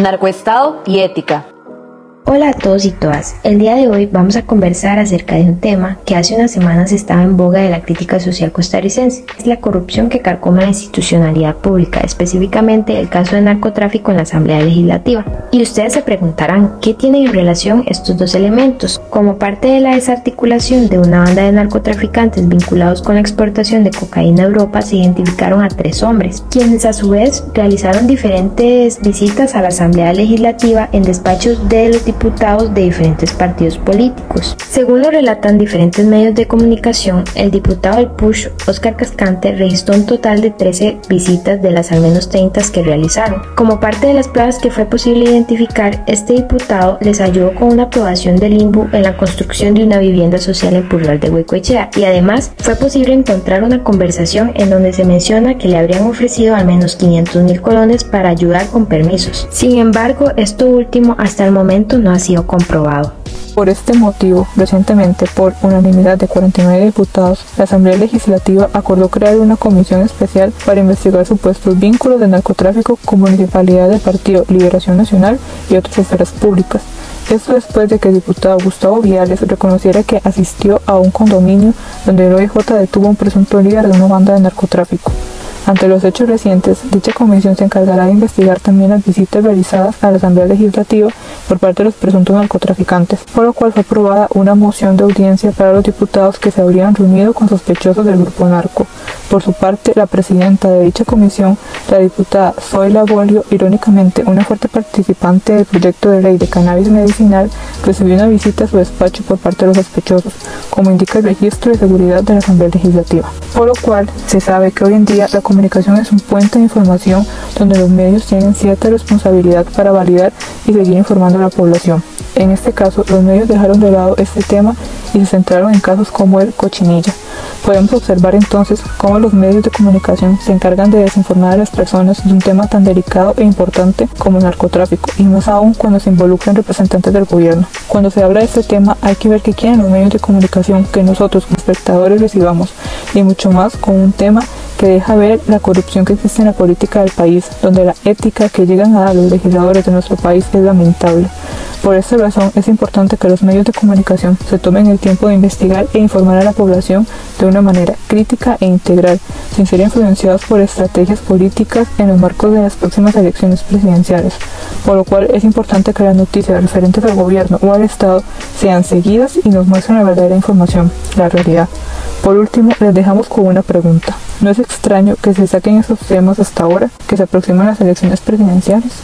narcoestado y ética. Hola a todos y todas. El día de hoy vamos a conversar acerca de un tema que hace unas semanas estaba en boga de la crítica social costarricense. Es la corrupción que carcoma la institucionalidad pública, específicamente el caso de narcotráfico en la Asamblea Legislativa. Y ustedes se preguntarán, ¿qué tienen en relación estos dos elementos? Como parte de la desarticulación de una banda de narcotraficantes vinculados con la exportación de cocaína a Europa, se identificaron a tres hombres, quienes a su vez realizaron diferentes visitas a la Asamblea Legislativa en despachos de los diputados de diferentes partidos políticos. Según lo relatan diferentes medios de comunicación, el diputado del PUSH, Oscar Cascante, registró un total de 13 visitas de las al menos 30 que realizaron. Como parte de las pruebas que fue posible identificar, este diputado les ayudó con una aprobación del INBU en la construcción de una vivienda social en Purral de Huecoechea y además fue posible encontrar una conversación en donde se menciona que le habrían ofrecido al menos 500 mil colones para ayudar con permisos. Sin embargo, esto último hasta el momento no ha sido comprobado. Por este motivo, recientemente, por unanimidad de 49 diputados, la Asamblea Legislativa acordó crear una comisión especial para investigar supuestos vínculos de narcotráfico con municipalidades del Partido Liberación Nacional y otras esferas públicas. Esto después de que el diputado Gustavo Viales reconociera que asistió a un condominio donde el OIJ detuvo a un presunto líder de una banda de narcotráfico. Ante los hechos recientes, dicha comisión se encargará de investigar también las visitas realizadas a la Asamblea Legislativa por parte de los presuntos narcotraficantes, por lo cual fue aprobada una moción de audiencia para los diputados que se habrían reunido con sospechosos del grupo narco. Por su parte, la presidenta de dicha comisión, la diputada Zoila Bolio, irónicamente una fuerte participante del proyecto de ley de cannabis medicinal, recibió una visita a su despacho por parte de los sospechosos, como indica el registro de seguridad de la Asamblea Legislativa. Por lo cual, se sabe que hoy en día la comunicación es un puente de información donde los medios tienen cierta responsabilidad para validar y seguir informando a la población. En este caso, los medios dejaron de lado este tema y se centraron en casos como el cochinilla. Podemos observar entonces cómo los medios de comunicación se encargan de desinformar a las personas de un tema tan delicado e importante como el narcotráfico, y más aún cuando se involucran representantes del gobierno. Cuando se habla de este tema hay que ver qué quieren los medios de comunicación que nosotros como espectadores recibamos, y mucho más con un tema que deja ver la corrupción que existe en la política del país, donde la ética que llegan a dar los legisladores de nuestro país es lamentable. Por esta razón es importante que los medios de comunicación se tomen el tiempo de investigar e informar a la población de una manera crítica e integral, sin ser influenciados por estrategias políticas en los marcos de las próximas elecciones presidenciales, por lo cual es importante que las noticias referentes al gobierno o al Estado sean seguidas y nos muestren la verdadera información, la realidad. Por último, les dejamos con una pregunta. ¿No es extraño que se saquen esos temas hasta ahora, que se aproximan las elecciones presidenciales?